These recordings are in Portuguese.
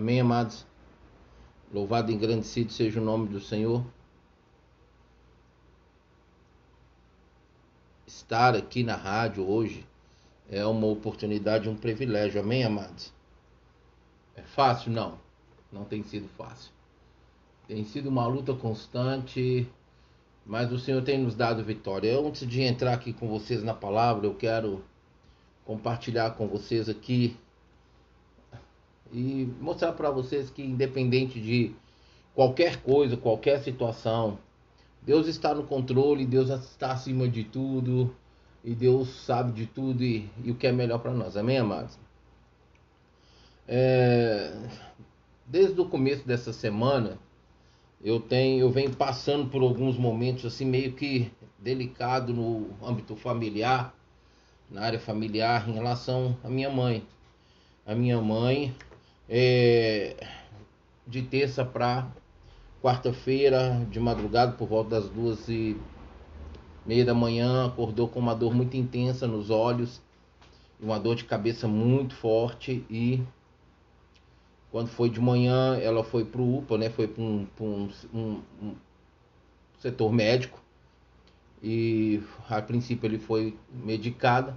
Amém, amados? Louvado e engrandecido seja o nome do Senhor. Estar aqui na rádio hoje é uma oportunidade, um privilégio. Amém, amados? É fácil? Não. Não tem sido fácil. Tem sido uma luta constante, mas o Senhor tem nos dado vitória. Antes de entrar aqui com vocês na palavra, eu quero compartilhar com vocês aqui e mostrar para vocês que independente de qualquer coisa, qualquer situação, Deus está no controle, Deus está acima de tudo e Deus sabe de tudo e, e o que é melhor para nós. Amém, amados? É, desde o começo dessa semana, eu tenho, eu venho passando por alguns momentos assim meio que delicado no âmbito familiar, na área familiar em relação à minha mãe. A minha mãe, é, de terça para quarta-feira, de madrugada, por volta das duas e meia da manhã, acordou com uma dor muito intensa nos olhos, uma dor de cabeça muito forte e quando foi de manhã ela foi para o UPA, né? Foi para um, um, um, um, setor médico e a princípio ele foi medicada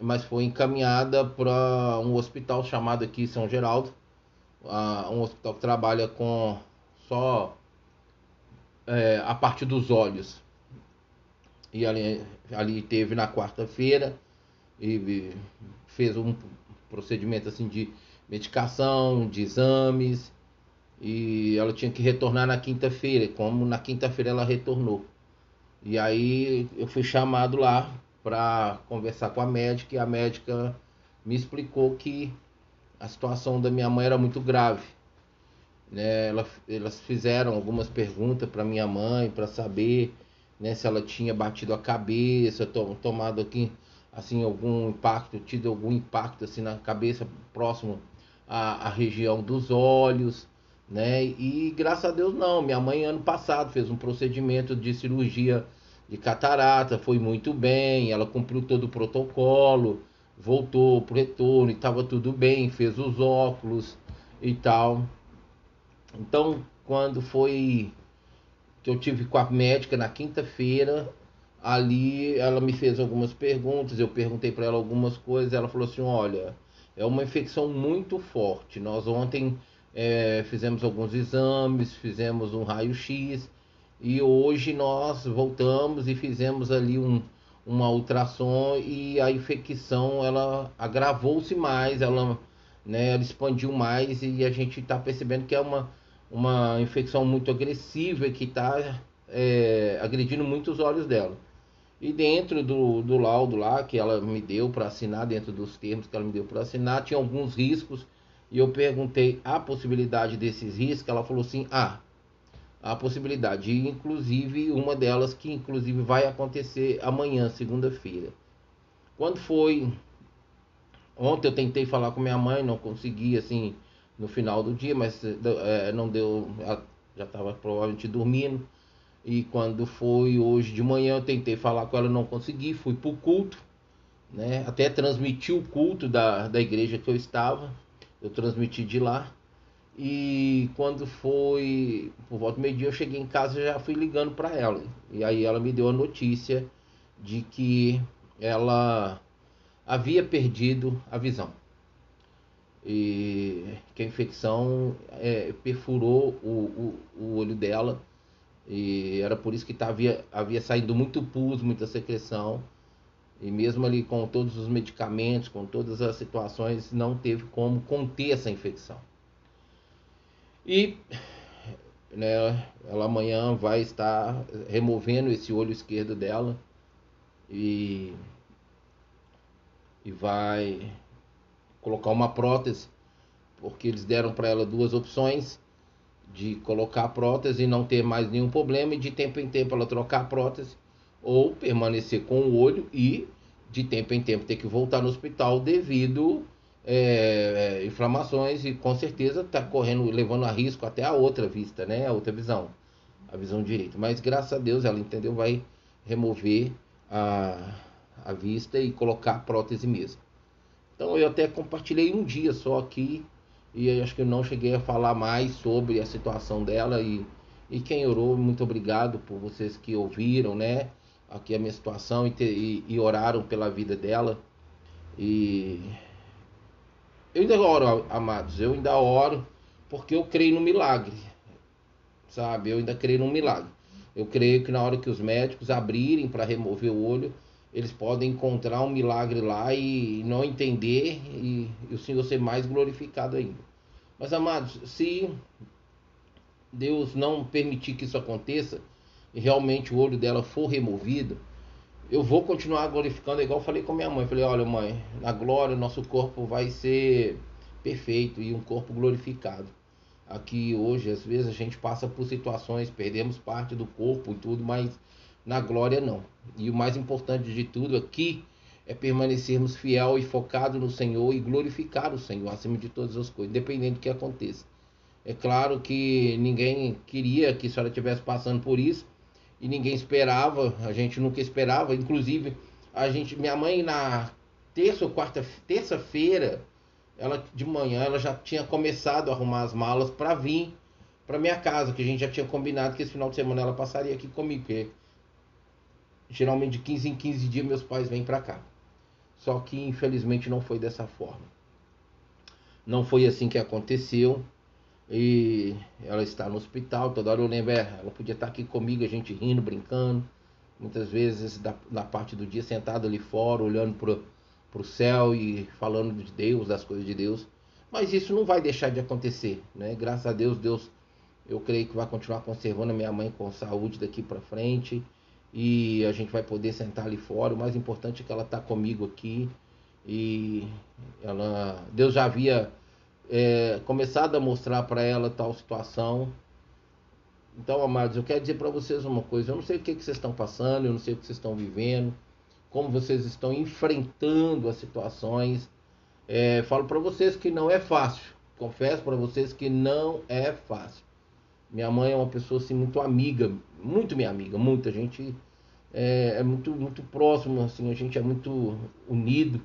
mas foi encaminhada para um hospital chamado aqui São Geraldo, uh, um hospital que trabalha com só é, a parte dos olhos. E ali, ali teve na quarta-feira e fez um procedimento assim de medicação, de exames e ela tinha que retornar na quinta-feira, como na quinta-feira ela retornou. E aí eu fui chamado lá para conversar com a médica e a médica me explicou que a situação da minha mãe era muito grave. Né? Ela, elas fizeram algumas perguntas para minha mãe para saber né, se ela tinha batido a cabeça, to, tomado aqui assim algum impacto, tido algum impacto assim na cabeça próximo à, à região dos olhos, né? E graças a Deus não. Minha mãe ano passado fez um procedimento de cirurgia de catarata, foi muito bem, ela cumpriu todo o protocolo, voltou pro retorno e estava tudo bem, fez os óculos e tal. Então, quando foi que eu tive com a médica na quinta-feira, ali ela me fez algumas perguntas, eu perguntei para ela algumas coisas, ela falou assim, olha, é uma infecção muito forte. Nós ontem é, fizemos alguns exames, fizemos um raio-x e hoje nós voltamos e fizemos ali um, uma ultrassom e a infecção ela agravou-se mais, ela, né, ela expandiu mais e a gente está percebendo que é uma, uma infecção muito agressiva que está é, agredindo muito os olhos dela. E dentro do, do laudo lá que ela me deu para assinar, dentro dos termos que ela me deu para assinar, tinha alguns riscos. E eu perguntei a possibilidade desses riscos. Ela falou assim: ah, a possibilidade, e inclusive uma delas que inclusive vai acontecer amanhã, segunda-feira. Quando foi ontem eu tentei falar com minha mãe, não consegui assim no final do dia, mas é, não deu, já estava provavelmente dormindo. E quando foi hoje de manhã eu tentei falar com ela, não consegui, fui para o culto, né? Até transmiti o culto da, da igreja que eu estava, eu transmiti de lá. E quando foi por volta do meio-dia, eu cheguei em casa e já fui ligando para ela. E aí ela me deu a notícia de que ela havia perdido a visão. E que a infecção é, perfurou o, o, o, olho dela. E era por isso que tá, havia, havia saído muito pus, muita secreção. E mesmo ali com todos os medicamentos, com todas as situações, não teve como conter essa infecção. E né, ela amanhã vai estar removendo esse olho esquerdo dela e, e vai colocar uma prótese, porque eles deram para ela duas opções de colocar a prótese e não ter mais nenhum problema e de tempo em tempo ela trocar a prótese ou permanecer com o olho e de tempo em tempo ter que voltar no hospital devido é, é, inflamações e com certeza está correndo, levando a risco até a outra vista, né? A outra visão, a visão direita. Mas graças a Deus ela entendeu, vai remover a, a vista e colocar a prótese mesmo. Então eu até compartilhei um dia só aqui E acho que eu não cheguei a falar mais sobre a situação dela e, e quem orou, muito obrigado por vocês que ouviram, né? Aqui a minha situação e, te, e, e oraram pela vida dela. E eu ainda oro, amados, eu ainda oro porque eu creio no milagre, sabe? Eu ainda creio no milagre. Eu creio que na hora que os médicos abrirem para remover o olho, eles podem encontrar um milagre lá e não entender e, e o Senhor ser mais glorificado ainda. Mas amados, se Deus não permitir que isso aconteça e realmente o olho dela for removido, eu vou continuar glorificando, igual eu falei com minha mãe. Falei, olha, mãe, na glória nosso corpo vai ser perfeito e um corpo glorificado. Aqui hoje, às vezes, a gente passa por situações, perdemos parte do corpo e tudo, mas na glória não. E o mais importante de tudo aqui é permanecermos fiel e focado no Senhor e glorificar o Senhor acima de todas as coisas, independente do que aconteça. É claro que ninguém queria que a senhora estivesse passando por isso e ninguém esperava, a gente nunca esperava, inclusive a gente, minha mãe na terça ou quarta, terça-feira, ela de manhã ela já tinha começado a arrumar as malas para vir para minha casa, que a gente já tinha combinado que esse final de semana ela passaria aqui comigo, porque geralmente de 15 em 15 dias meus pais vêm para cá. Só que infelizmente não foi dessa forma. Não foi assim que aconteceu. E ela está no hospital, toda hora eu lembro, é, ela podia estar aqui comigo, a gente rindo, brincando. Muitas vezes da, na parte do dia sentado ali fora, olhando para o céu e falando de Deus, das coisas de Deus. Mas isso não vai deixar de acontecer, né? Graças a Deus, Deus, eu creio que vai continuar conservando a minha mãe com saúde daqui para frente e a gente vai poder sentar ali fora. O mais importante é que ela está comigo aqui e ela, Deus já havia é, começado a mostrar para ela tal situação. Então, amados, eu quero dizer para vocês uma coisa: eu não sei o que, que vocês estão passando, eu não sei o que vocês estão vivendo, como vocês estão enfrentando as situações. É, falo para vocês que não é fácil. Confesso para vocês que não é fácil. Minha mãe é uma pessoa assim muito amiga, muito minha amiga, muita gente é, é muito muito próximo, assim, a gente é muito unido.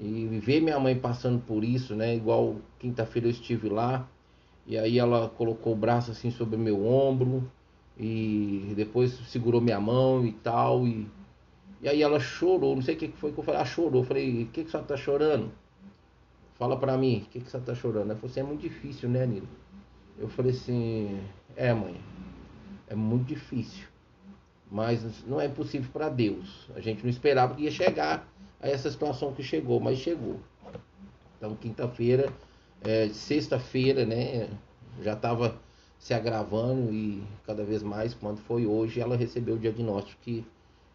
E ver minha mãe passando por isso, né? Igual quinta-feira eu estive lá e aí ela colocou o braço assim sobre meu ombro e depois segurou minha mão e tal e, e aí ela chorou, não sei o que foi que eu falei, ela chorou, eu falei, o que que você tá chorando? Fala pra mim, o que que você tá chorando? Ela falou assim, é muito difícil, né, Nilo? Eu falei assim, é mãe, é muito difícil, mas não é impossível para Deus. A gente não esperava que ia chegar a essa situação que chegou, mas chegou. Então, quinta-feira, é, sexta-feira, né, já estava se agravando e cada vez mais, quando foi hoje, ela recebeu o diagnóstico que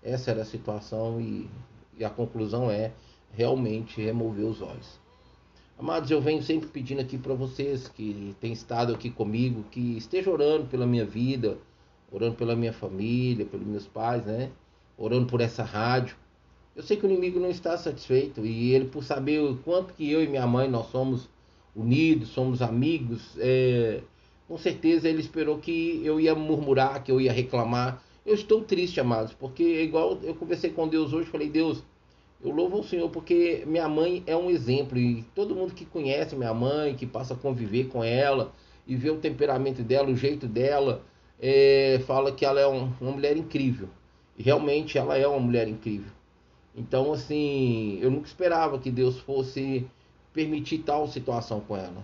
essa era a situação e, e a conclusão é realmente remover os olhos. Amados, eu venho sempre pedindo aqui para vocês que têm estado aqui comigo, que estejam orando pela minha vida, orando pela minha família, pelos meus pais, né? Orando por essa rádio. Eu sei que o inimigo não está satisfeito e ele, por saber o quanto que eu e minha mãe nós somos unidos, somos amigos, é, com certeza ele esperou que eu ia murmurar, que eu ia reclamar. Eu estou triste, amados, porque igual eu conversei com Deus hoje, falei, Deus, eu louvo o Senhor porque minha mãe é um exemplo e todo mundo que conhece minha mãe, que passa a conviver com ela e vê o temperamento dela, o jeito dela, é, fala que ela é um, uma mulher incrível. E realmente ela é uma mulher incrível. Então, assim, eu nunca esperava que Deus fosse permitir tal situação com ela,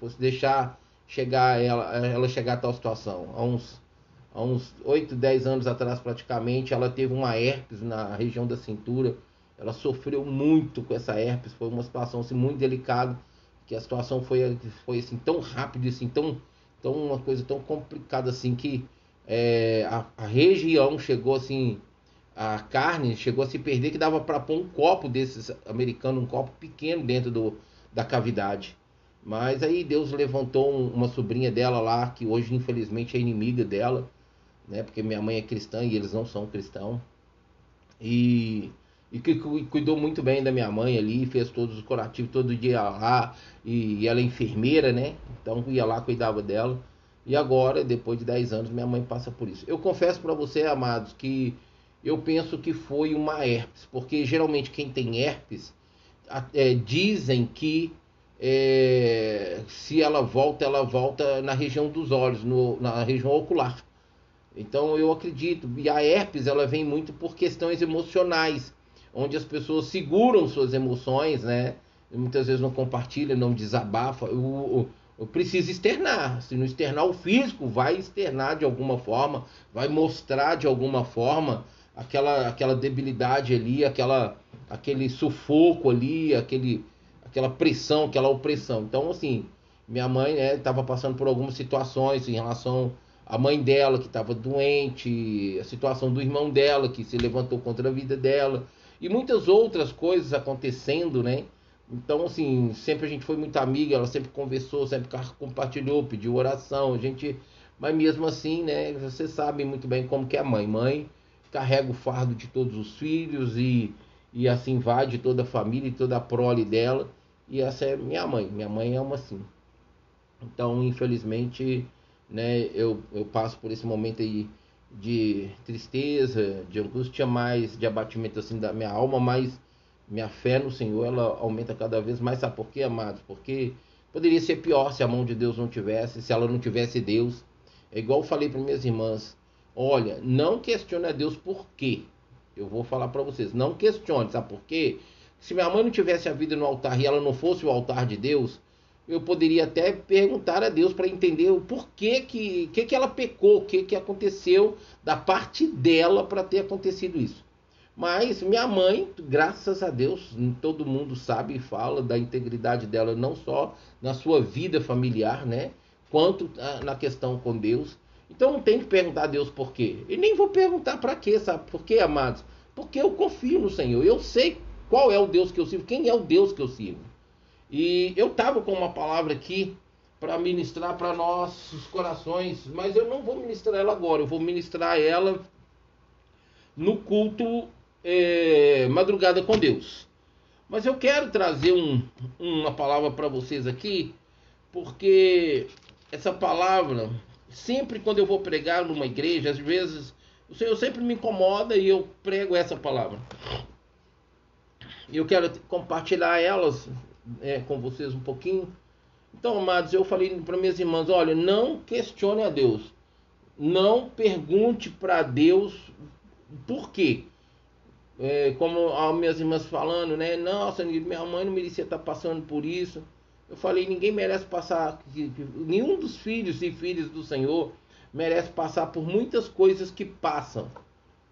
fosse deixar chegar ela, ela chegar a tal situação. Há uns há uns 8, 10 anos atrás praticamente, ela teve uma herpes na região da cintura ela sofreu muito com essa herpes, foi uma situação assim, muito delicada, que a situação foi, foi assim, tão rápida, assim, tão, tão uma coisa tão complicada assim que é, a, a, região chegou assim, a carne chegou a se perder que dava para pôr um copo desses americanos, um copo pequeno dentro do, da cavidade. Mas aí Deus levantou um, uma sobrinha dela lá, que hoje infelizmente é inimiga dela, né? Porque minha mãe é cristã e eles não são cristãos. E e que cuidou muito bem da minha mãe ali, fez todos os curativos, todo dia lá, e ela é enfermeira, né? Então ia lá, cuidava dela. E agora, depois de 10 anos, minha mãe passa por isso. Eu confesso para você, amados, que eu penso que foi uma herpes, porque geralmente quem tem herpes é, dizem que é, se ela volta, ela volta na região dos olhos, no, na região ocular. Então eu acredito, e a herpes ela vem muito por questões emocionais, onde as pessoas seguram suas emoções, né? muitas vezes não compartilha, não desabafa. O, o, precisa externar. Se não externar o físico, vai externar de alguma forma, vai mostrar de alguma forma aquela, aquela debilidade ali, aquela, aquele sufoco ali, aquele, aquela pressão, aquela opressão. Então, assim, minha mãe estava né, passando por algumas situações em relação à mãe dela que estava doente, a situação do irmão dela que se levantou contra a vida dela e muitas outras coisas acontecendo, né? Então, assim, sempre a gente foi muito amiga, ela sempre conversou, sempre compartilhou, pediu oração, a gente. Mas mesmo assim, né? Você sabe muito bem como que é a mãe. Mãe carrega o fardo de todos os filhos e, e assim vai de toda a família e toda a prole dela. E essa é minha mãe. Minha mãe é uma assim. Então, infelizmente, né, eu, eu passo por esse momento aí de tristeza, de angústia mais, de abatimento assim da minha alma, mas minha fé no Senhor ela aumenta cada vez mais. Sabe por quê, amados? Porque poderia ser pior se a mão de Deus não tivesse, se ela não tivesse Deus. É igual eu falei para minhas irmãs: olha, não questione a Deus por quê. Eu vou falar para vocês: não questione, sabe por quê? Se minha mãe não tivesse a vida no altar e ela não fosse o altar de Deus, eu poderia até perguntar a Deus para entender o porquê que, que, que ela pecou, o que, que aconteceu da parte dela para ter acontecido isso. Mas minha mãe, graças a Deus, todo mundo sabe e fala da integridade dela, não só na sua vida familiar, né? Quanto na questão com Deus. Então não tem que perguntar a Deus por quê. E nem vou perguntar para quê, sabe? Por quê, amados? Porque eu confio no Senhor. Eu sei qual é o Deus que eu sirvo, quem é o Deus que eu sirvo. E eu estava com uma palavra aqui para ministrar para nossos corações, mas eu não vou ministrar ela agora, eu vou ministrar ela no culto é, Madrugada com Deus. Mas eu quero trazer um, uma palavra para vocês aqui, porque essa palavra, sempre quando eu vou pregar numa igreja, às vezes o Senhor sempre me incomoda e eu prego essa palavra. E eu quero compartilhar elas é, com vocês um pouquinho. Então, amados, eu falei para minhas irmãs: olha, não questione a Deus. Não pergunte para Deus por quê é, como as minhas irmãs falando, né? Nossa, minha mãe não merecia estar passando por isso. Eu falei, ninguém merece passar, nenhum dos filhos e filhas do Senhor merece passar por muitas coisas que passam.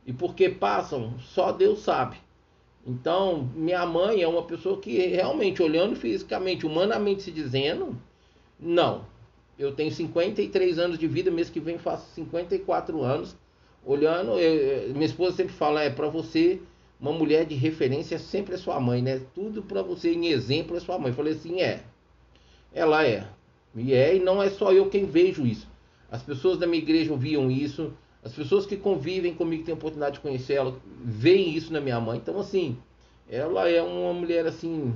E porque passam, só Deus sabe. Então, minha mãe é uma pessoa que realmente, olhando fisicamente, humanamente se dizendo, não. Eu tenho 53 anos de vida, mês que vem faço 54 anos. Olhando, eu, minha esposa sempre fala, é para você uma mulher de referência sempre é sua mãe, né? Tudo para você em exemplo é sua mãe. Eu falei assim, é. Ela é. E é, e não é só eu quem vejo isso. As pessoas da minha igreja ouviam isso. As pessoas que convivem comigo, têm a oportunidade de conhecer ela, veem isso na minha mãe. Então, assim, ela é uma mulher, assim,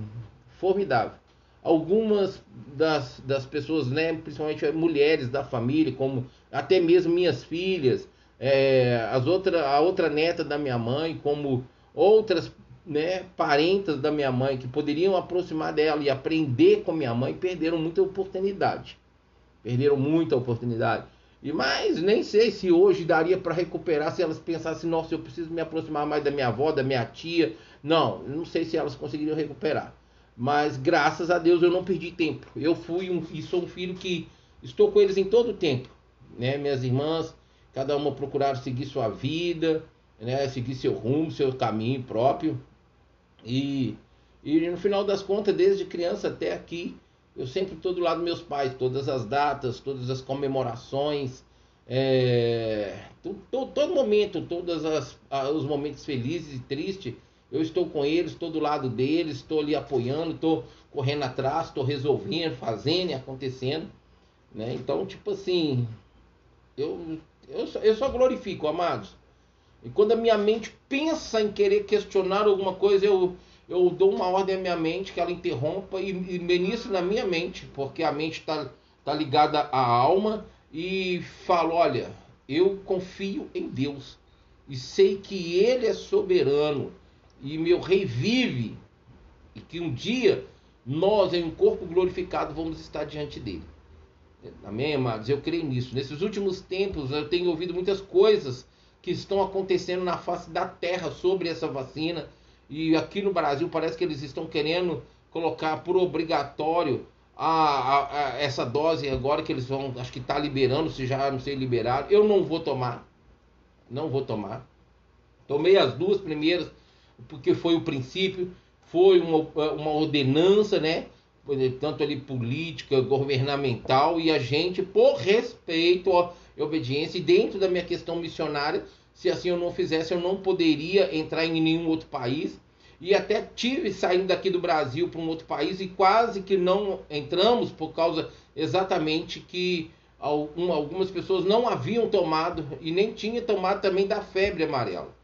formidável. Algumas das, das pessoas, né, principalmente mulheres da família, como até mesmo minhas filhas, é, as outra, a outra neta da minha mãe, como outras né, parentas da minha mãe que poderiam aproximar dela e aprender com minha mãe perderam muita oportunidade. Perderam muita oportunidade. E mais, nem sei se hoje daria para recuperar se elas pensassem, nossa, eu preciso me aproximar mais da minha avó, da minha tia. Não, não sei se elas conseguiriam recuperar. Mas graças a Deus eu não perdi tempo. Eu fui um, e sou um filho que estou com eles em todo o tempo. Né? Minhas irmãs, cada uma procuraram seguir sua vida, né, seguir seu rumo, seu caminho próprio. E, e no final das contas, desde criança até aqui, eu sempre estou do lado dos meus pais, todas as datas, todas as comemorações, é, todo, todo, momento, todos os momentos felizes e tristes, eu estou com eles, estou do lado deles, estou ali apoiando, estou correndo atrás, estou resolvendo, fazendo e acontecendo. Né? Então, tipo assim, eu, eu, eu só glorifico, amados. E quando a minha mente pensa em querer questionar alguma coisa, eu, eu dou uma ordem à minha mente que ela interrompa e, e na minha mente, porque a mente está tá ligada à alma, e falo: olha, eu confio em Deus e sei que Ele é soberano e meu rei vive e que um dia nós, em um corpo glorificado, vamos estar diante dele. Amém, amados? Eu creio nisso. Nesses últimos tempos, eu tenho ouvido muitas coisas que estão acontecendo na face da terra sobre essa vacina. E aqui no Brasil parece que eles estão querendo colocar por obrigatório a, a, a essa dose agora que eles vão, acho que está liberando, se já não sei liberar. Eu não vou tomar. Não vou tomar. Tomei as duas primeiras, porque foi o princípio, foi uma, uma ordenança, né? Tanto ali política, governamental, e a gente, por respeito e obediência, e dentro da minha questão missionária, se assim eu não fizesse, eu não poderia entrar em nenhum outro país. E até tive saindo daqui do Brasil para um outro país e quase que não entramos por causa exatamente que algumas pessoas não haviam tomado e nem tinham tomado também da febre amarela.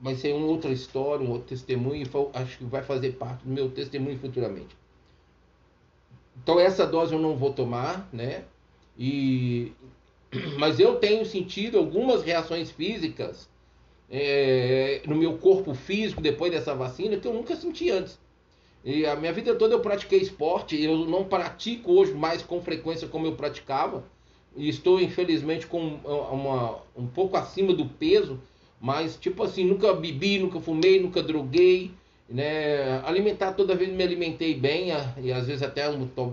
Mas isso é uma outra história, um outro testemunho, acho que vai fazer parte do meu testemunho futuramente. Então essa dose eu não vou tomar, né? E mas eu tenho sentido algumas reações físicas é, no meu corpo físico depois dessa vacina que eu nunca senti antes. E a minha vida toda eu pratiquei esporte, eu não pratico hoje mais com frequência como eu praticava. E estou infelizmente com uma, um pouco acima do peso, mas tipo assim, nunca bebi, nunca fumei, nunca droguei, né? Alimentar toda vez me alimentei bem, e às vezes até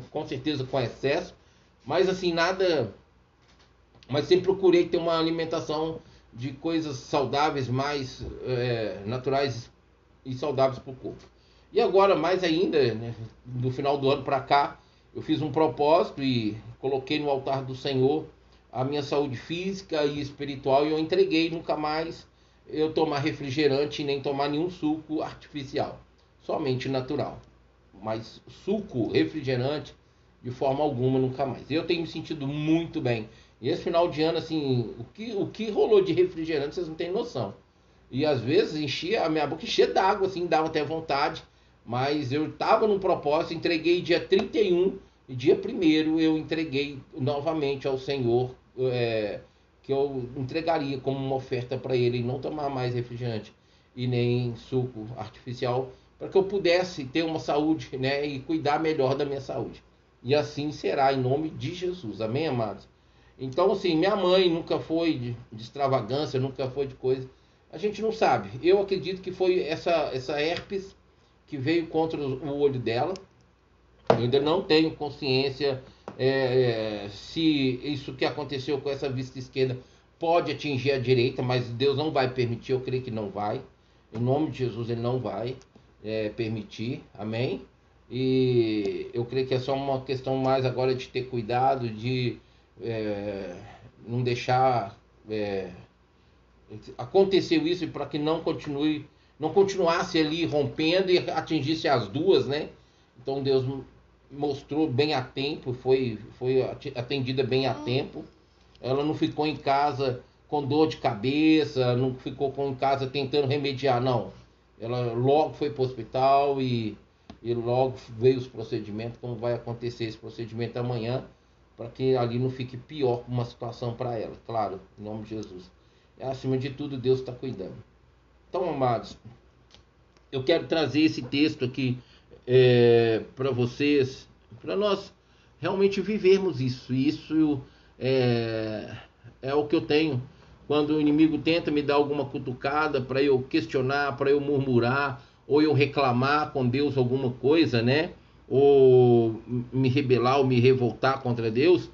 com certeza com excesso, mas assim, nada mas sempre procurei ter uma alimentação de coisas saudáveis, mais é, naturais e saudáveis para o corpo. E agora, mais ainda, né, do final do ano para cá, eu fiz um propósito e coloquei no altar do Senhor a minha saúde física e espiritual e eu entreguei nunca mais eu tomar refrigerante nem tomar nenhum suco artificial, somente natural. Mas suco, refrigerante, de forma alguma nunca mais. Eu tenho me sentido muito bem. E esse final de ano, assim, o que, o que rolou de refrigerante, vocês não têm noção. E às vezes enchia, a minha boca enchia d'água, assim, dava até vontade. Mas eu estava num propósito, entreguei dia 31 e dia 1 eu entreguei novamente ao Senhor é, que eu entregaria como uma oferta para ele não tomar mais refrigerante e nem suco artificial, para que eu pudesse ter uma saúde né, e cuidar melhor da minha saúde. E assim será, em nome de Jesus. Amém, amados? Então, assim, minha mãe nunca foi de, de, extravagância, nunca foi de coisa. A gente não sabe. Eu acredito que foi essa, essa herpes que veio contra o olho dela. Eu ainda não tenho consciência é, é, se isso que aconteceu com essa vista esquerda pode atingir a direita, mas Deus não vai permitir, eu creio que não vai. Em nome de Jesus, Ele não vai é, permitir. Amém? E eu creio que é só uma questão mais agora de ter cuidado, de é, não deixar é, aconteceu isso para que não continue, não continuasse ali rompendo e atingisse as duas, né? Então Deus mostrou bem a tempo, foi, foi atendida bem a tempo. Ela não ficou em casa com dor de cabeça, não ficou em casa tentando remediar, não. Ela logo foi para o hospital e, e logo veio os procedimentos, como vai acontecer esse procedimento amanhã para que ali não fique pior uma situação para ela, claro, em nome de Jesus. É, acima de tudo, Deus está cuidando. Então, amados, eu quero trazer esse texto aqui é, para vocês, para nós realmente vivermos isso. Isso é, é o que eu tenho quando o inimigo tenta me dar alguma cutucada para eu questionar, para eu murmurar, ou eu reclamar com Deus alguma coisa, né? Ou me rebelar ou me revoltar contra Deus,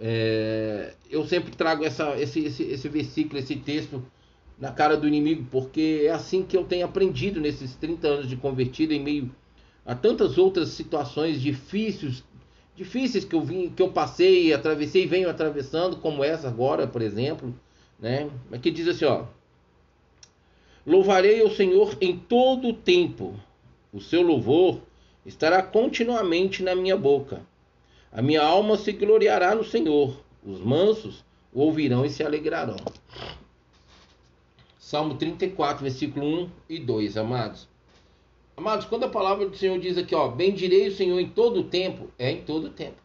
é, eu sempre trago essa, esse, esse, esse versículo, esse texto na cara do inimigo, porque é assim que eu tenho aprendido nesses 30 anos de convertido, em meio a tantas outras situações difíceis, difíceis que eu vim, que eu passei, atravessei e venho atravessando, como essa agora, por exemplo, né? Aqui diz assim, ó: Louvarei o Senhor em todo o tempo. O seu louvor estará continuamente na minha boca. A minha alma se gloriará no Senhor. Os mansos o ouvirão e se alegrarão. Salmo 34, versículo 1 e 2, amados. Amados, quando a palavra do Senhor diz aqui, ó, bendirei o Senhor em todo o tempo, é em todo o tempo.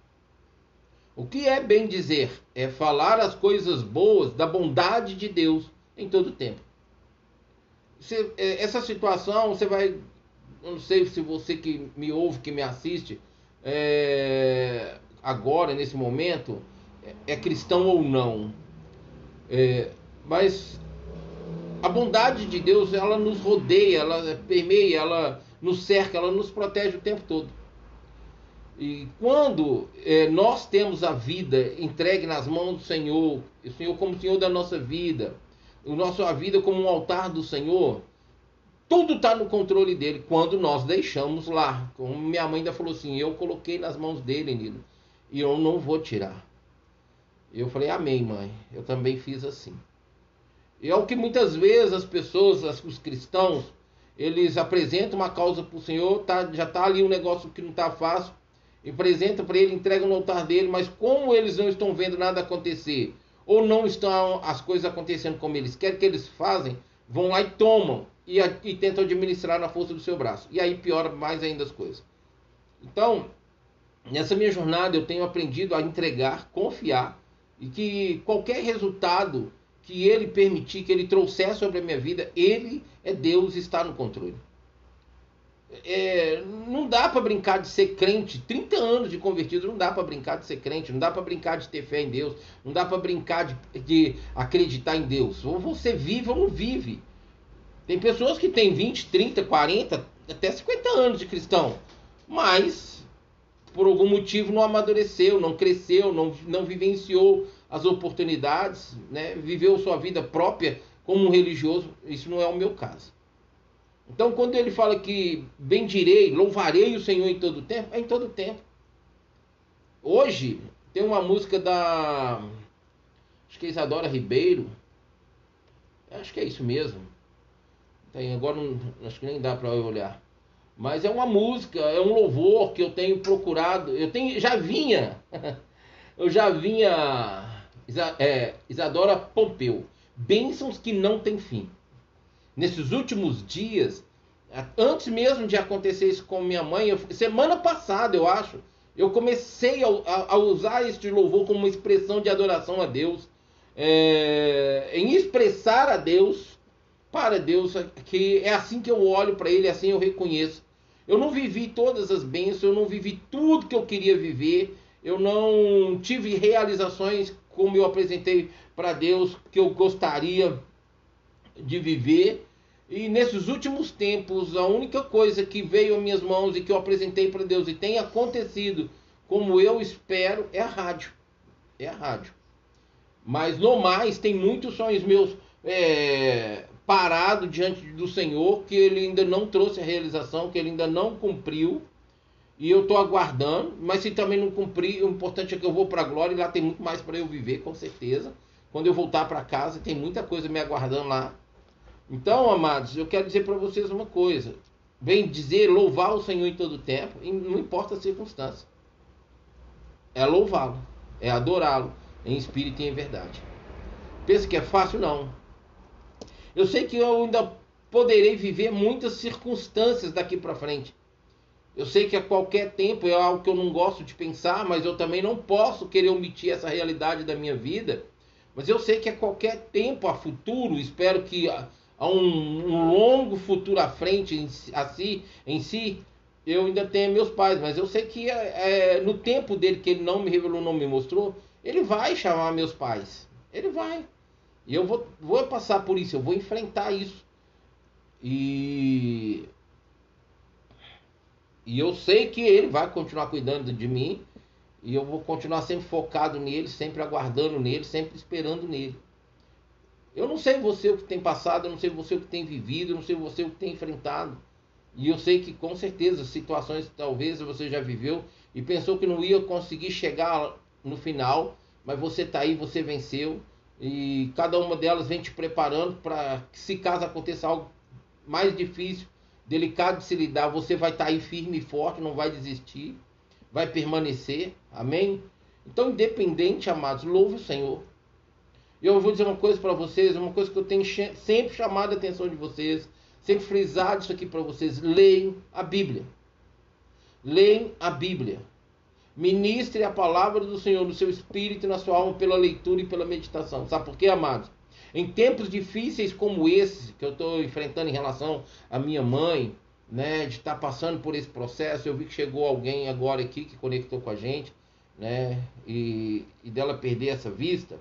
O que é bem dizer? É falar as coisas boas da bondade de Deus em todo o tempo. Você, é, essa situação você vai não sei se você que me ouve, que me assiste, é, agora, nesse momento, é, é cristão ou não. É, mas a bondade de Deus, ela nos rodeia, ela permeia, ela nos cerca, ela nos protege o tempo todo. E quando é, nós temos a vida entregue nas mãos do Senhor, o Senhor como Senhor da nossa vida, o nosso, a vida como um altar do Senhor, tudo está no controle dele quando nós deixamos lá. Como minha mãe ainda falou assim: eu coloquei nas mãos dele, Nilo, e eu não vou tirar. Eu falei: Amém, mãe. Eu também fiz assim. E é o que muitas vezes as pessoas, os cristãos, eles apresentam uma causa para o Senhor, tá, já está ali um negócio que não está fácil, e apresenta para ele, entrega no altar dele, mas como eles não estão vendo nada acontecer, ou não estão as coisas acontecendo como eles querem que eles fazem, vão lá e tomam e, e tentam administrar na força do seu braço. E aí piora mais ainda as coisas. Então, nessa minha jornada eu tenho aprendido a entregar, confiar e que qualquer resultado que ele permitir, que ele trouxer sobre a minha vida, ele é Deus está no controle. É, não dá para brincar de ser crente. 30 anos de convertido, não dá para brincar de ser crente, não dá para brincar de ter fé em Deus, não dá para brincar de, de, acreditar em Deus. Ou você vive ou não vive. Tem pessoas que têm 20, 30, 40, até 50 anos de cristão, mas por algum motivo não amadureceu, não cresceu, não, não vivenciou as oportunidades, né? viveu sua vida própria como um religioso, isso não é o meu caso. Então, quando ele fala que bendirei, louvarei o Senhor em todo tempo, é em todo tempo. Hoje, tem uma música da. Acho que é Isadora Ribeiro. Acho que é isso mesmo. Tem, agora não, acho que nem dá para eu olhar. Mas é uma música, é um louvor que eu tenho procurado. Eu tenho, já vinha. eu já vinha é, Isadora Pompeu. Bênçãos que não têm fim. Nesses últimos dias, antes mesmo de acontecer isso com minha mãe, eu, semana passada, eu acho, eu comecei a, a, a, usar este louvor como uma expressão de adoração a Deus, é, em expressar a Deus, para Deus, que é assim que eu olho para Ele, assim eu reconheço. Eu não vivi todas as bênçãos, eu não vivi tudo que eu queria viver, eu não tive realizações como eu apresentei para Deus que eu gostaria de viver. E nesses últimos tempos, a única coisa que veio às minhas mãos e que eu apresentei para Deus e tem acontecido como eu espero é a rádio. É a rádio. Mas no mais, tem muitos sonhos meus é, parado diante do Senhor que ele ainda não trouxe a realização, que ele ainda não cumpriu. E eu estou aguardando, mas se também não cumprir, o importante é que eu vou para a glória e lá tem muito mais para eu viver, com certeza. Quando eu voltar para casa, tem muita coisa me aguardando lá. Então, amados, eu quero dizer para vocês uma coisa. Bem dizer, louvar o Senhor em todo tempo, não importa a circunstância. É louvá-lo, é adorá-lo em espírito e em verdade. Pensa que é fácil? Não. Eu sei que eu ainda poderei viver muitas circunstâncias daqui para frente. Eu sei que a qualquer tempo é algo que eu não gosto de pensar, mas eu também não posso querer omitir essa realidade da minha vida. Mas eu sei que a qualquer tempo, a futuro, espero que a, um, um, longo futuro à frente em, assim, em si, eu ainda tenho meus pais. Mas eu sei que é, é, no tempo dele, que ele não me revelou, não me mostrou, ele vai chamar meus pais. Ele vai. E eu vou, vou passar por isso, eu vou enfrentar isso. E e eu sei que ele vai continuar cuidando de mim. E eu vou continuar sempre focado nele, sempre aguardando nele, sempre esperando nele. Eu não sei você o que tem passado, eu não sei você o que tem vivido, eu não sei você o que tem enfrentado. E eu sei que com certeza situações talvez você já viveu e pensou que não ia conseguir chegar no final, mas você está aí, você venceu. E cada uma delas vem te preparando para que se caso aconteça algo mais difícil, delicado de se lidar, você vai estar tá aí firme e forte, não vai desistir, vai permanecer. Amém? Então, independente, amados, louve o Senhor. E eu vou dizer uma coisa para vocês, uma coisa que eu tenho sempre chamado a atenção de vocês, sempre frisado isso aqui para vocês. Leiam a Bíblia. Leiam a Bíblia. Ministre a palavra do Senhor no seu espírito e na sua alma pela leitura e pela meditação. Sabe por quê, amados? Em tempos difíceis como esse que eu estou enfrentando em relação à minha mãe, né, de estar tá passando por esse processo. Eu vi que chegou alguém agora aqui que conectou com a gente, né, e, e dela perder essa vista.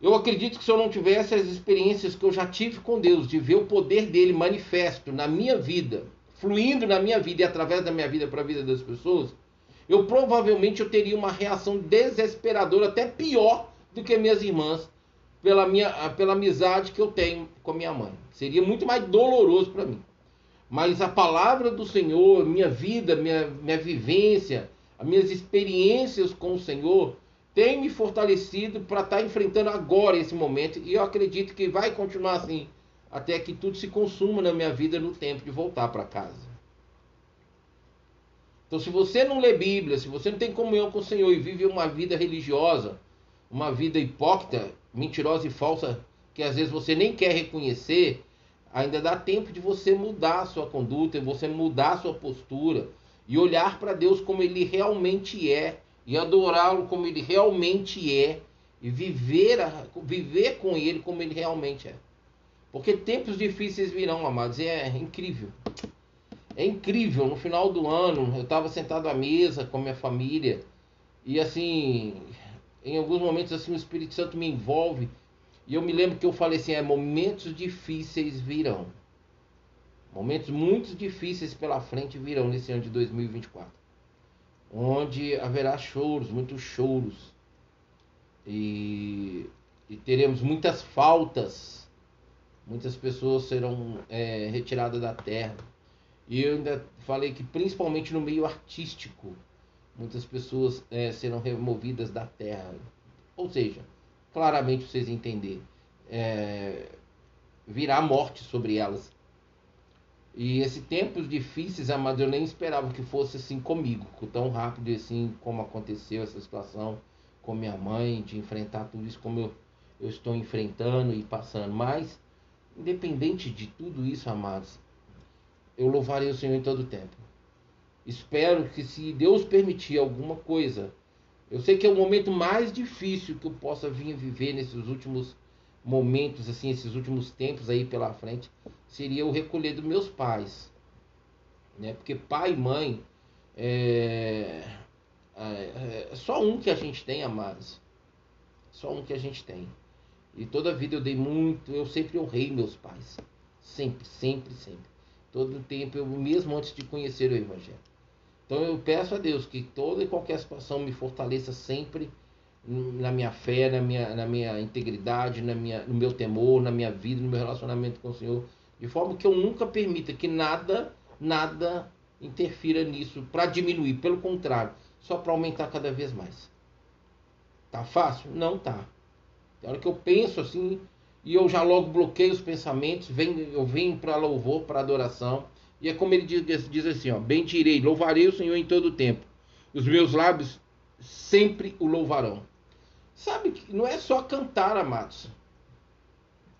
Eu acredito que se eu não tivesse as experiências que eu já tive com Deus, de ver o poder dele manifesto na minha vida, fluindo na minha vida e através da minha vida para a vida das pessoas, eu provavelmente eu teria uma reação desesperadora, até pior do que minhas irmãs, pela minha pela amizade que eu tenho com minha mãe. Seria muito mais doloroso para mim. Mas a palavra do Senhor, minha vida, minha, minha vivência, as minhas experiências com o Senhor, tem me fortalecido para estar tá enfrentando agora esse momento. E eu acredito que vai continuar assim até que tudo se consuma na minha vida no tempo de voltar para casa. Então, se você não lê Bíblia, se você não tem comunhão com o Senhor e vive uma vida religiosa, uma vida hipócrita, mentirosa e falsa, que às vezes você nem quer reconhecer, ainda dá tempo de você mudar a sua conduta, você mudar a sua postura e olhar para Deus como ele realmente é e adorá-lo como ele realmente é e viver, viver com ele como ele realmente é. Porque tempos difíceis virão, amados, é incrível. É incrível, no final do ano, eu estava sentado à mesa com a minha família e assim, em alguns momentos assim o Espírito Santo me envolve e eu me lembro que eu falei assim, é momentos difíceis virão. Momentos muito difíceis pela frente virão nesse ano de 2024. Onde haverá choros, muitos choros. E, e teremos muitas faltas. Muitas pessoas serão é, retiradas da terra e eu ainda falei que principalmente no meio artístico, muitas pessoas é, serão removidas da terra. Ou seja, claramente vocês entenderem, é, virá morte sobre elas. E esses tempos difíceis, amado, eu nem esperava que fosse assim comigo, tão rápido assim como aconteceu essa situação com minha mãe, de enfrentar tudo isso como eu, eu estou enfrentando e passando. Mas, independente de tudo isso, amados, eu louvarei o Senhor em todo tempo. Espero que se Deus permitir alguma coisa, eu sei que é o momento mais difícil que eu possa vir viver nesses últimos momentos, assim, esses últimos tempos aí pela frente, seria o recolher dos meus pais, né? Porque pai e mãe é, é, é só um que a gente tem, amados, só um que a gente tem. E toda a vida eu dei muito, eu sempre honrei meus pais, sempre, sempre, sempre todo o tempo, eu, mesmo antes de conhecer o Evangelho. Então eu peço a Deus que toda e qualquer situação me fortaleça sempre na minha fé, na minha, na minha integridade, na minha, no meu temor, na minha vida, no meu relacionamento com o Senhor, de forma que eu nunca permita que nada, nada interfira nisso para diminuir, pelo contrário, só para aumentar cada vez mais. Tá fácil? Não tá. Tem hora que eu penso assim, e eu já logo bloqueio os pensamentos, venho, eu venho para louvor, para adoração. E é como ele diz, diz assim: ó, Bendirei, louvarei o Senhor em todo o tempo. Os meus lábios sempre o louvarão. Sabe que não é só cantar, amados.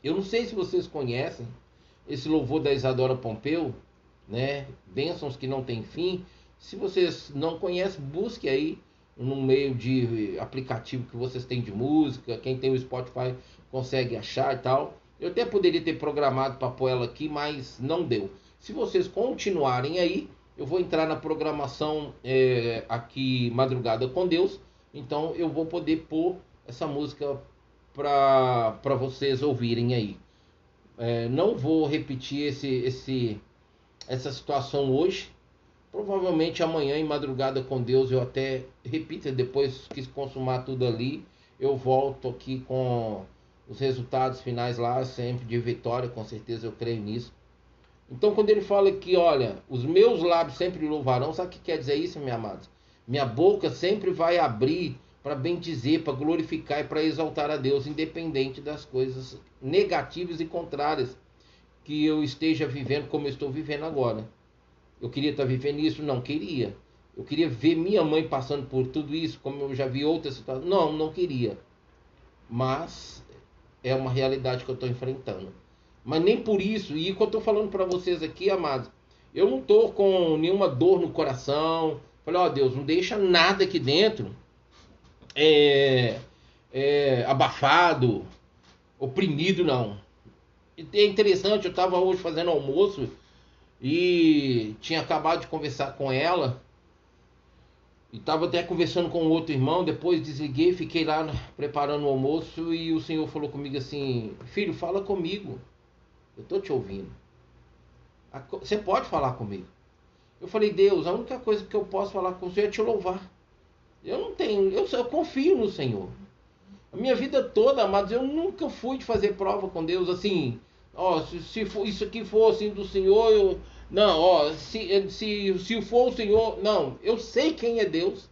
Eu não sei se vocês conhecem esse louvor da Isadora Pompeu, né? Bênçãos que não tem fim. Se vocês não conhecem, busque aí no meio de aplicativo que vocês têm de música. Quem tem o Spotify consegue achar e tal. Eu até poderia ter programado para pôr ela aqui, mas não deu. Se vocês continuarem aí, eu vou entrar na programação é, aqui Madrugada com Deus. Então eu vou poder pôr essa música para vocês ouvirem aí. É, não vou repetir esse, esse, essa situação hoje. Provavelmente amanhã em Madrugada com Deus eu até repita depois que consumar tudo ali. Eu volto aqui com os resultados finais lá sempre de vitória, com certeza eu creio nisso. Então, quando ele fala que, olha, os meus lábios sempre louvarão, sabe o que quer dizer isso, minha amada? Minha boca sempre vai abrir para bendizer, para glorificar e para exaltar a Deus, independente das coisas negativas e contrárias que eu esteja vivendo como eu estou vivendo agora. Eu queria estar vivendo isso? Não queria. Eu queria ver minha mãe passando por tudo isso, como eu já vi outras situações. Não, não queria. Mas é uma realidade que eu estou enfrentando. Mas nem por isso, e que eu estou falando para vocês aqui, amados, eu não estou com nenhuma dor no coração. Falei, ó oh, Deus, não deixa nada aqui dentro é, é, abafado, oprimido, não. E é interessante, eu estava hoje fazendo almoço e tinha acabado de conversar com ela e estava até conversando com outro irmão. Depois desliguei, fiquei lá preparando o almoço e o Senhor falou comigo assim: Filho, fala comigo. Eu estou te ouvindo. Você pode falar comigo. Eu falei: Deus, a única coisa que eu posso falar com você é te louvar. Eu não tenho, eu, eu confio no Senhor. A minha vida toda, amados, eu nunca fui de fazer prova com Deus assim. Ó, se, se for, isso aqui for assim do Senhor, eu, não, ó, se, se, se for o Senhor, não, eu sei quem é Deus.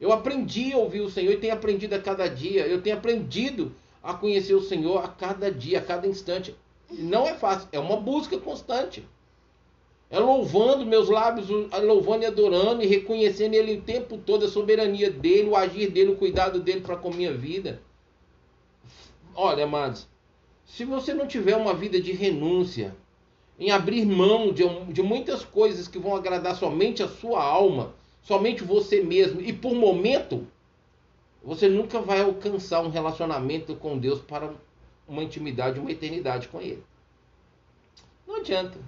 Eu aprendi a ouvir o Senhor e tenho aprendido a cada dia. Eu tenho aprendido a conhecer o Senhor a cada dia, a cada instante. Não é fácil, é uma busca constante. É louvando meus lábios, louvando e adorando e reconhecendo Ele o tempo todo, a soberania dele, o agir dele, o cuidado dele para com a minha vida. Olha, amados, se você não tiver uma vida de renúncia, em abrir mão de, de muitas coisas que vão agradar somente a sua alma, somente você mesmo, e por momento, você nunca vai alcançar um relacionamento com Deus para uma intimidade, uma eternidade com Ele. Não adianta.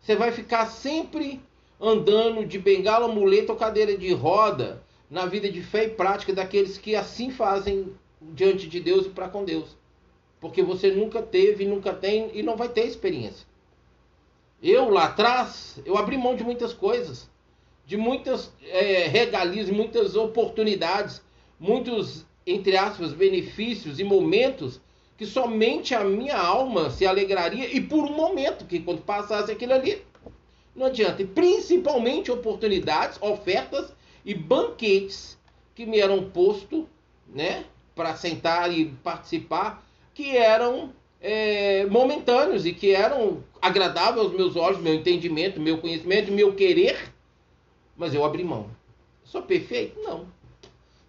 Você vai ficar sempre andando de bengala, muleta ou cadeira de roda na vida de fé e prática daqueles que assim fazem diante de Deus e para com Deus. Porque você nunca teve, nunca tem e não vai ter experiência. Eu lá atrás, eu abri mão de muitas coisas, de muitas é, regalias, muitas oportunidades, muitos, entre aspas, benefícios e momentos que somente a minha alma se alegraria e por um momento, que quando passasse aquilo ali, não adianta. E principalmente oportunidades, ofertas e banquetes que me eram postos, né, para sentar e participar, que eram é, momentâneos e que eram agradáveis aos meus olhos, meu entendimento, meu conhecimento, meu querer, mas eu abri mão. Sou perfeito? Não.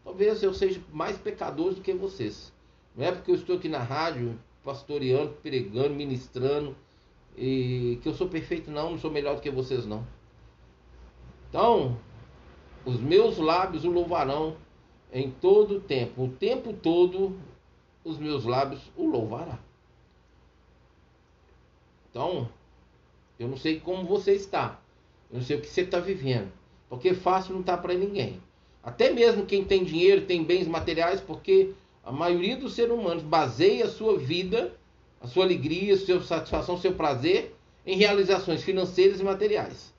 Talvez eu seja mais pecador do que vocês. Não é porque eu estou aqui na rádio, pastoreando, pregando, ministrando, e que eu sou perfeito, não, não sou melhor do que vocês, não. Então, os meus lábios o louvarão em todo o tempo. O tempo todo, os meus lábios o louvarão. Então, eu não sei como você está. Eu não sei o que você está vivendo. Porque fácil não está para ninguém. Até mesmo quem tem dinheiro, tem bens materiais, porque a maioria dos seres humanos baseia a sua vida, a sua alegria, a sua satisfação, o seu prazer em realizações financeiras e materiais.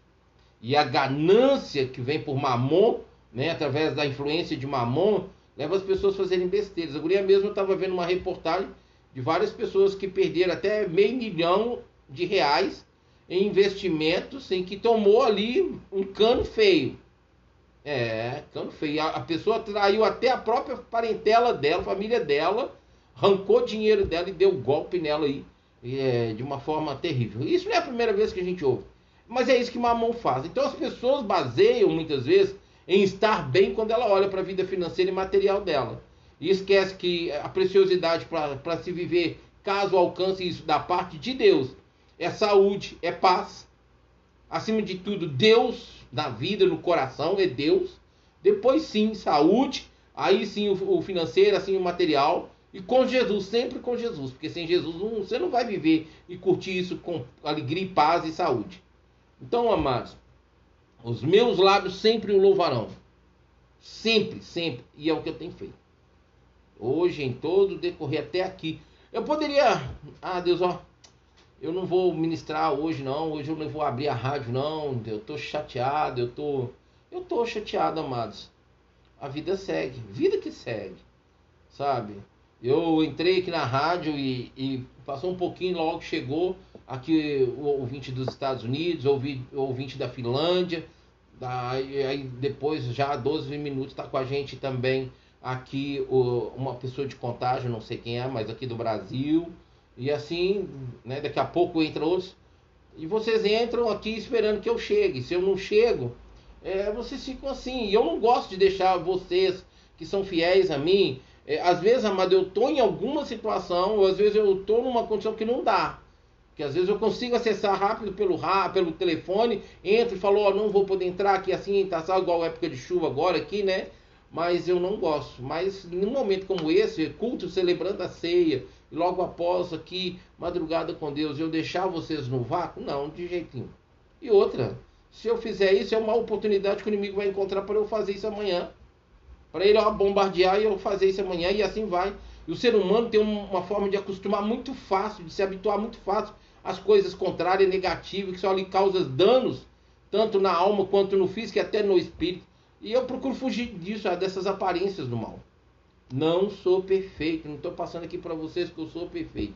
E a ganância que vem por mamon, né, através da influência de mamon, leva as pessoas a fazerem besteiras. A guria mesmo estava vendo uma reportagem de várias pessoas que perderam até meio milhão de reais em investimentos em que tomou ali um cano feio. É, cano feio. A, pessoa traiu até a própria parentela dela, família dela, arrancou dinheiro dela e deu golpe nela aí é, de uma forma terrível. Isso não é a primeira vez que a gente ouve. Mas é isso que Mamão faz. Então as pessoas baseiam muitas vezes em estar bem quando ela olha para a vida financeira e material dela. E esquece que a preciosidade para se viver, caso alcance isso da parte de Deus, é saúde, é paz. Acima de tudo, Deus na vida, no coração, é Deus. Depois sim, saúde. Aí sim o financeiro, assim o material. E com Jesus, sempre com Jesus. Porque sem Jesus você não vai viver e curtir isso com alegria, paz e saúde. Então, amados, os meus lábios sempre o louvarão. Sempre, sempre. E é o que eu tenho feito. Hoje, em todo decorrer até aqui. Eu poderia. Ah, Deus, ó eu não vou ministrar hoje não, hoje eu não vou abrir a rádio não, eu tô chateado, eu tô eu tô chateado, amados. A vida segue, vida que segue. Sabe? Eu entrei aqui na rádio e, e passou um pouquinho, logo chegou aqui o ouvinte dos Estados Unidos, o ouvinte da Finlândia, aí depois já há 12 minutos está com a gente também aqui o, uma pessoa de contágio, não sei quem é, mas aqui do Brasil. E assim, né, daqui a pouco entra outros. E vocês entram aqui esperando que eu chegue. Se eu não chego, é, vocês ficam assim. E eu não gosto de deixar vocês que são fiéis a mim. É, às vezes, amado, eu estou em alguma situação, ou às vezes eu estou numa condição que não dá. Que às vezes eu consigo acessar rápido pelo pelo telefone, entro e falo, ó, oh, não vou poder entrar aqui assim, tá só igual época de chuva agora aqui, né? Mas eu não gosto. Mas num momento como esse, culto celebrando a ceia, logo após aqui, madrugada com Deus, eu deixar vocês no vácuo? Não, de jeito nenhum. E outra, se eu fizer isso, é uma oportunidade que o inimigo vai encontrar para eu fazer isso amanhã. Para ele ó, bombardear e eu fazer isso amanhã, e assim vai. E o ser humano tem uma forma de acostumar muito fácil, de se habituar muito fácil às coisas contrárias, negativas, que só lhe causam danos, tanto na alma quanto no físico e até no espírito. E eu procuro fugir disso, dessas aparências do mal. Não sou perfeito, não estou passando aqui para vocês que eu sou perfeito.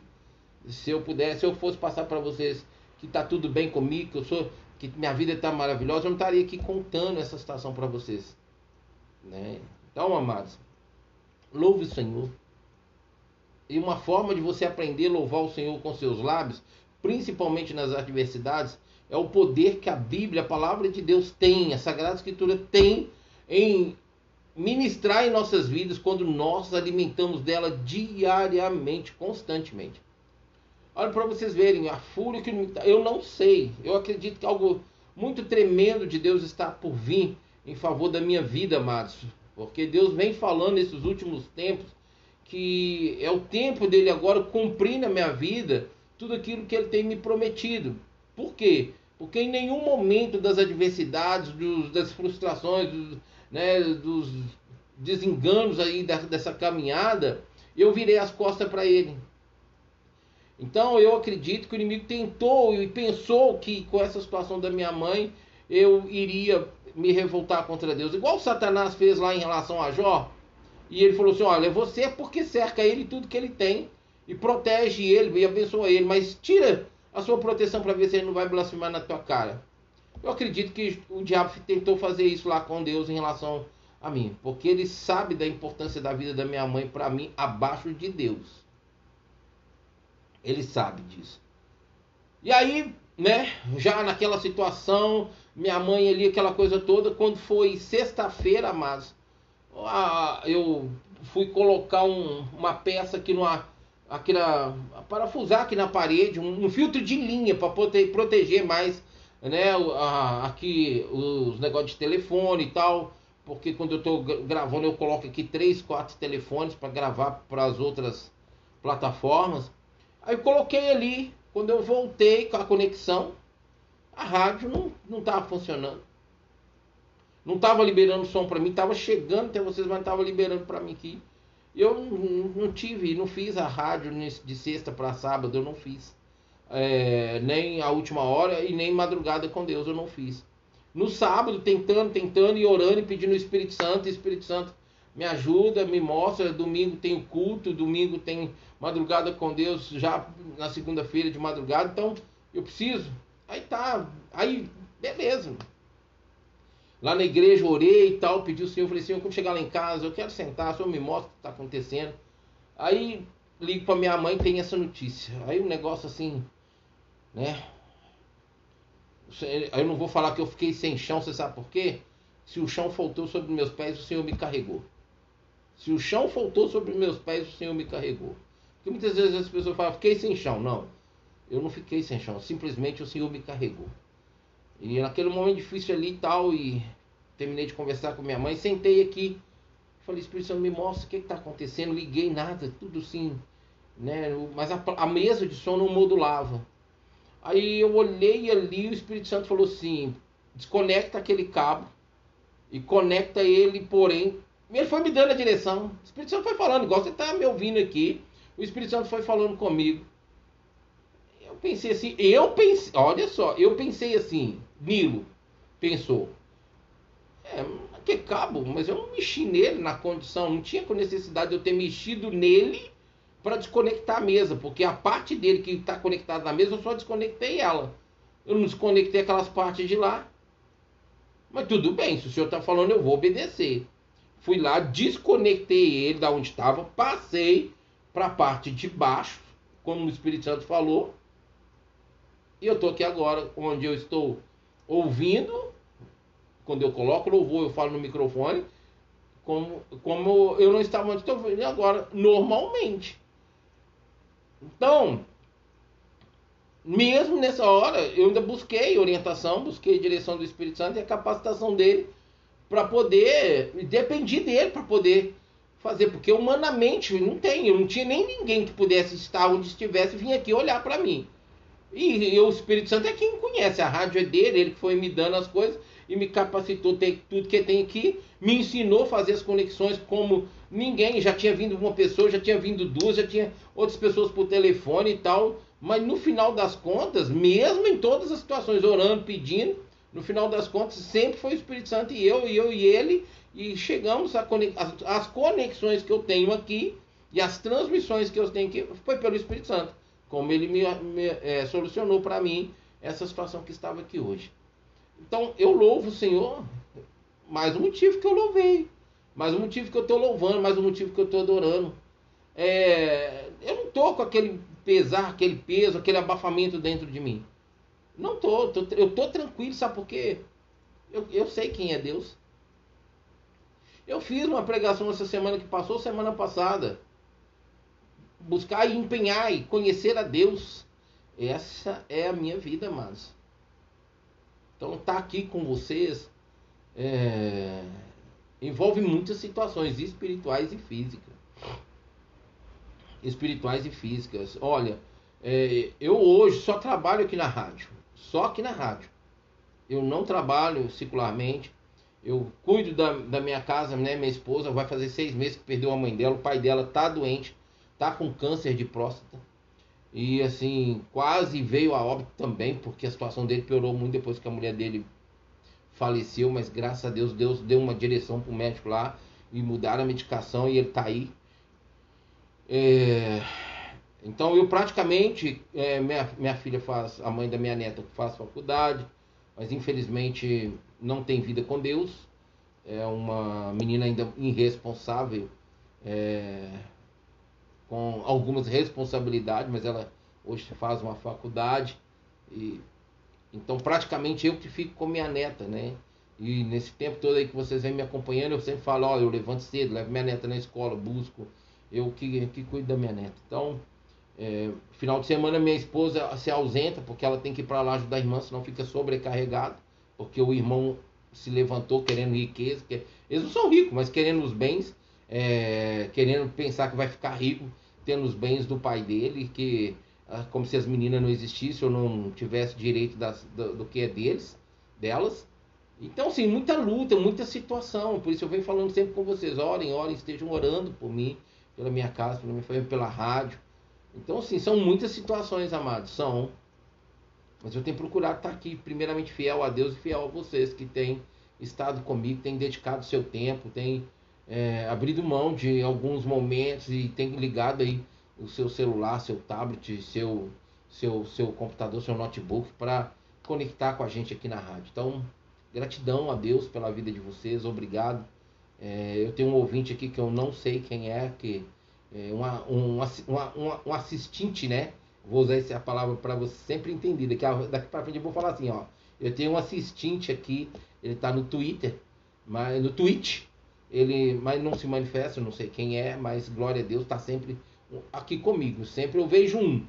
Se eu pudesse, se eu fosse passar para vocês que está tudo bem comigo, que eu sou, que minha vida está maravilhosa, eu não estaria aqui contando essa situação para vocês. Né? Então, amados, louve o Senhor. E uma forma de você aprender a louvar o Senhor com seus lábios, principalmente nas adversidades, é o poder que a Bíblia, a palavra de Deus tem, a Sagrada Escritura tem em ministrar em nossas vidas quando nós alimentamos dela diariamente, constantemente. Olha para vocês verem a fúria que eu não sei. Eu acredito que algo muito tremendo de Deus está por vir em favor da minha vida, amados. Porque Deus vem falando nesses últimos tempos que é o tempo dele agora cumprir na minha vida tudo aquilo que ele tem me prometido. Por quê? Porque em nenhum momento das adversidades, dos, das frustrações, dos, né, dos desenganos aí dessa caminhada, eu virei as costas para ele. Então eu acredito que o inimigo tentou e pensou que com essa situação da minha mãe eu iria me revoltar contra Deus, igual Satanás fez lá em relação a Jó. E ele falou assim: Olha, você é porque cerca ele tudo que ele tem e protege ele e abençoa ele, mas tira a sua proteção para ver se ele não vai blasfemar na tua cara. Eu acredito que o diabo tentou fazer isso lá com Deus em relação a mim, porque ele sabe da importância da vida da minha mãe para mim abaixo de Deus. Ele sabe disso. E aí, né, já naquela situação, minha mãe ali, aquela coisa toda, quando foi sexta-feira, mas eu fui colocar um, uma peça aqui numa aqui na, parafusar aqui na parede, um, um filtro de linha para proteger, proteger mais né, a, aqui os negócios de telefone e tal, porque quando eu estou gravando eu coloco aqui três, quatro telefones para gravar para as outras plataformas. Aí coloquei ali, quando eu voltei com a conexão, a rádio não não estava funcionando. Não estava liberando som para mim, estava chegando até vocês, mas estava liberando para mim aqui. Eu não, tive, não fiz a rádio de sexta para sábado, eu não fiz é, nem a última hora e nem madrugada com Deus eu não fiz. No sábado, tentando, tentando e orando e pedindo o Espírito Santo, Espírito Santo me ajuda, me mostra. Domingo tem culto, domingo tem madrugada com Deus, já na segunda-feira de madrugada, então eu preciso. Aí tá, aí beleza. Lá na igreja orei e tal, pedi o Senhor, falei, Senhor, quando chegar lá em casa, eu quero sentar, o Senhor me mostra o que está acontecendo. Aí ligo para minha mãe tem essa notícia. Aí um negócio assim, né? Eu não vou falar que eu fiquei sem chão, você sabe por quê? Se o chão faltou sobre meus pés, o Senhor me carregou. Se o chão faltou sobre meus pés, o Senhor me carregou. Porque muitas vezes as pessoas falam, fiquei sem chão. Não, eu não fiquei sem chão, simplesmente o Senhor me carregou. E naquele momento difícil ali e tal, e terminei de conversar com minha mãe, sentei aqui, falei, Espírito Santo, me mostra o que está acontecendo, liguei nada, tudo assim, né? Mas a, a mesa de som não modulava. Aí eu olhei ali e o Espírito Santo falou assim: desconecta aquele cabo e conecta ele, porém. Ele foi me dando a direção. O Espírito Santo foi falando, igual você está me ouvindo aqui. O Espírito Santo foi falando comigo. Pensei assim, eu pensei, olha só, eu pensei assim, Nilo pensou. É, que cabo, mas eu não mexi nele na condição, não tinha necessidade de eu ter mexido nele para desconectar a mesa, porque a parte dele que está conectada na mesa eu só desconectei ela. Eu não desconectei aquelas partes de lá. Mas tudo bem, se o senhor está falando, eu vou obedecer. Fui lá, desconectei ele da onde estava, passei para a parte de baixo, como o Espírito Santo falou. E eu estou aqui agora, onde eu estou ouvindo. Quando eu coloco louvor, eu falo no microfone. Como, como eu não estava onde estou ouvindo agora, normalmente. Então, mesmo nessa hora, eu ainda busquei orientação, busquei direção do Espírito Santo e a capacitação dele para poder, dependi dele para poder fazer, porque humanamente não tem, eu não tinha nem ninguém que pudesse estar onde estivesse vir aqui olhar para mim. E, e, o Espírito Santo é quem conhece, a rádio é dele, ele que foi me dando as coisas e me capacitou, tem tudo que tem aqui, me ensinou a fazer as conexões como ninguém, já tinha vindo uma pessoa, já tinha vindo duas, já tinha outras pessoas por telefone e tal, mas no final das contas, mesmo em todas as situações, orando, pedindo, no final das contas, sempre foi o Espírito Santo e eu, e eu e ele, e chegamos as, as conexões que eu tenho aqui e as transmissões que eu tenho aqui foi pelo Espírito Santo, como ele me, me é, solucionou para mim essa situação que estava aqui hoje. Então eu louvo o Senhor, mais um motivo que eu louvei, mais um motivo que eu estou louvando, mais um motivo que eu estou adorando. É, eu não estou com aquele pesar, aquele peso, aquele abafamento dentro de mim. Não tô, tô eu estou tranquilo, sabe por quê? Eu, eu sei quem é Deus. Eu fiz uma pregação essa semana que passou, semana passada. Buscar e empenhar e conhecer a Deus. Essa é a minha vida, amados. Então, estar tá aqui com vocês é, envolve muitas situações espirituais e físicas. Espirituais e físicas. Olha, é, eu hoje só trabalho aqui na rádio. Só aqui na rádio. Eu não trabalho circularmente. Eu cuido da, da minha casa, né? Minha esposa vai fazer seis meses que perdeu a mãe dela. O pai dela tá doente, tá com câncer de próstata. E assim, quase veio a óbito também, porque a situação dele piorou muito depois que a mulher dele faleceu, mas graças a Deus, Deus deu uma direção pro médico lá e mudaram a medicação e ele tá aí. É... Então eu praticamente, é, minha, minha filha faz, a mãe da minha neta faz faculdade, mas infelizmente não tem vida com Deus. É uma menina ainda irresponsável. É com algumas responsabilidades, mas ela hoje faz uma faculdade e então praticamente eu que fico com minha neta, né? E nesse tempo todo aí que vocês vêm me acompanhando, eu sempre falo, ó, eu levanto cedo, levo minha neta na escola, busco, eu que, que cuido da minha neta. Então, é, final de semana minha esposa se ausenta porque ela tem que ir para lá ajudar a irmã, senão fica sobrecarregado, porque o irmão se levantou querendo riqueza, que, eles não são ricos, mas querendo os bens, é, querendo pensar que vai ficar rico tendo os bens do pai dele, que ah, como se as meninas não existissem ou não tivessem direito das, do, do, que é deles, delas. Então, assim, muita luta, muita situação. Por isso eu venho falando sempre com vocês: orem, orem, estejam orando por mim, pela minha casa, pela minha família, pela rádio. Então, assim, são muitas situações, amados, são. Mas eu tenho procurado estar aqui, primeiramente fiel a Deus e fiel a vocês que têm estado comigo, têm dedicado seu tempo, têm é, abrido mão de alguns momentos e tem ligado aí o seu celular, seu tablet, seu, seu, seu computador, seu notebook para conectar com a gente aqui na rádio. Então, gratidão a Deus pela vida de vocês, obrigado. É, eu tenho um ouvinte aqui que eu não sei quem é, que é uma, um, uma, uma, um assistente, né? Vou usar essa palavra para você sempre entender. Daqui, daqui para frente eu vou falar assim, ó. Eu tenho um assistente aqui, ele está no Twitter, mas no Twitch, ele mas não se manifesta, não sei quem é, mas glória a Deus está sempre aqui comigo. Sempre eu vejo um.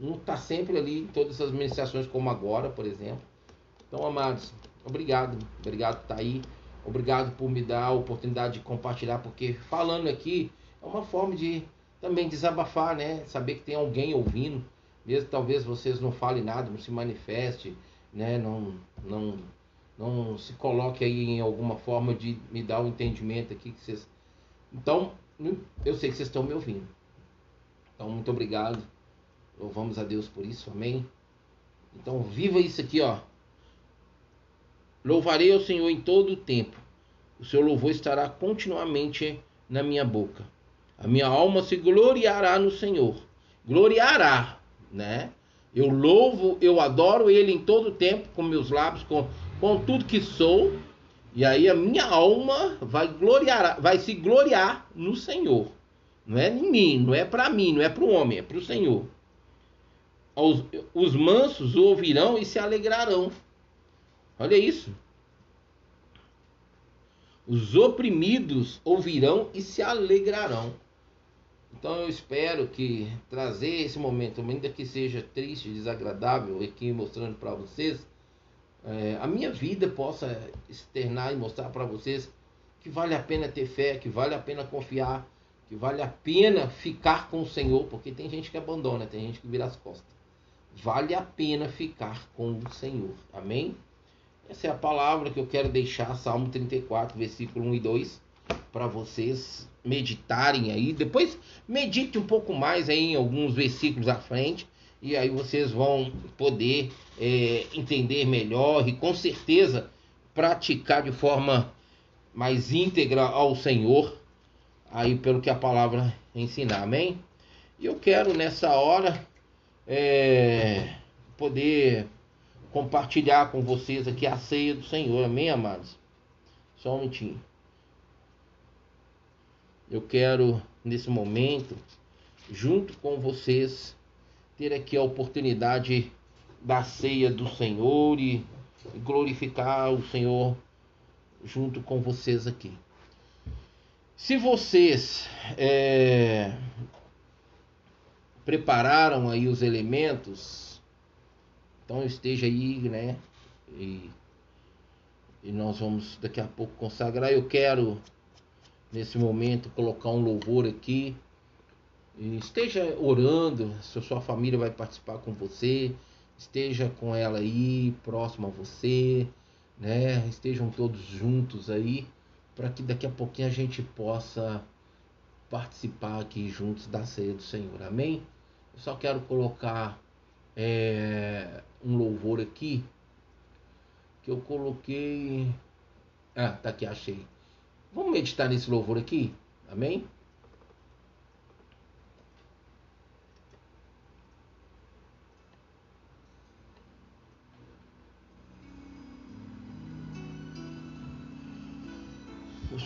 Um está sempre ali em todas as ministrações, como agora, por exemplo. Então, amados, obrigado. Obrigado por estar aí. Obrigado por me dar a oportunidade de compartilhar, porque falando aqui é uma forma de também desabafar, né? Saber que tem alguém ouvindo, mesmo talvez vocês não falem nada, não se manifeste, né? Não, não não se coloque aí em alguma forma de me dar o um entendimento aqui que vocês. Então, eu sei que vocês estão me ouvindo. Então, muito obrigado. Louvamos a Deus por isso, amém. Então, viva isso aqui, ó. Louvarei ao Senhor em todo o tempo. O seu louvor estará continuamente na minha boca. A minha alma se gloriará no Senhor. Gloriará, né? Eu louvo, eu adoro ele em todo o tempo com meus lábios, com com tudo que sou, e aí a minha alma vai gloriar, vai se gloriar no Senhor. Não é em mim, não é para mim, não é para o homem, é para o Senhor. Os, os mansos ouvirão e se alegrarão. Olha isso. Os oprimidos ouvirão e se alegrarão. Então eu espero que trazer esse momento, ainda que seja triste, desagradável, aqui mostrando para vocês, é, a minha vida possa externar e mostrar para vocês que vale a pena ter fé, que vale a pena confiar, que vale a pena ficar com o Senhor, porque tem gente que abandona, tem gente que vira as costas. vale a pena ficar com o Senhor. Amém? Essa é a palavra que eu quero deixar, Salmo 34, versículo 1 e 2, para vocês meditarem aí. Depois medite um pouco mais aí em alguns versículos à frente, e aí vocês vão poder é, entender melhor e com certeza praticar de forma mais íntegra ao Senhor, aí pelo que a palavra ensinar. Amém? E eu quero nessa hora é, poder compartilhar com vocês aqui a ceia do Senhor. Amém, amados? Só um minutinho. Eu quero, nesse momento, junto com vocês, ter aqui a oportunidade da ceia do Senhor e glorificar o Senhor junto com vocês aqui. Se vocês é, prepararam aí os elementos, então esteja aí, né? E, e nós vamos daqui a pouco consagrar. Eu quero nesse momento colocar um louvor aqui. E esteja orando, se a sua família vai participar com você, esteja com ela aí, próximo a você, né? Estejam todos juntos aí, para que daqui a pouquinho a gente possa participar aqui juntos da ceia do Senhor. Amém? Eu só quero colocar é, um louvor aqui que eu coloquei. Ah, tá aqui, achei. Vamos meditar nesse louvor aqui? Amém?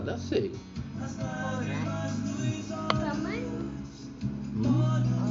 da ceia. Aleluias.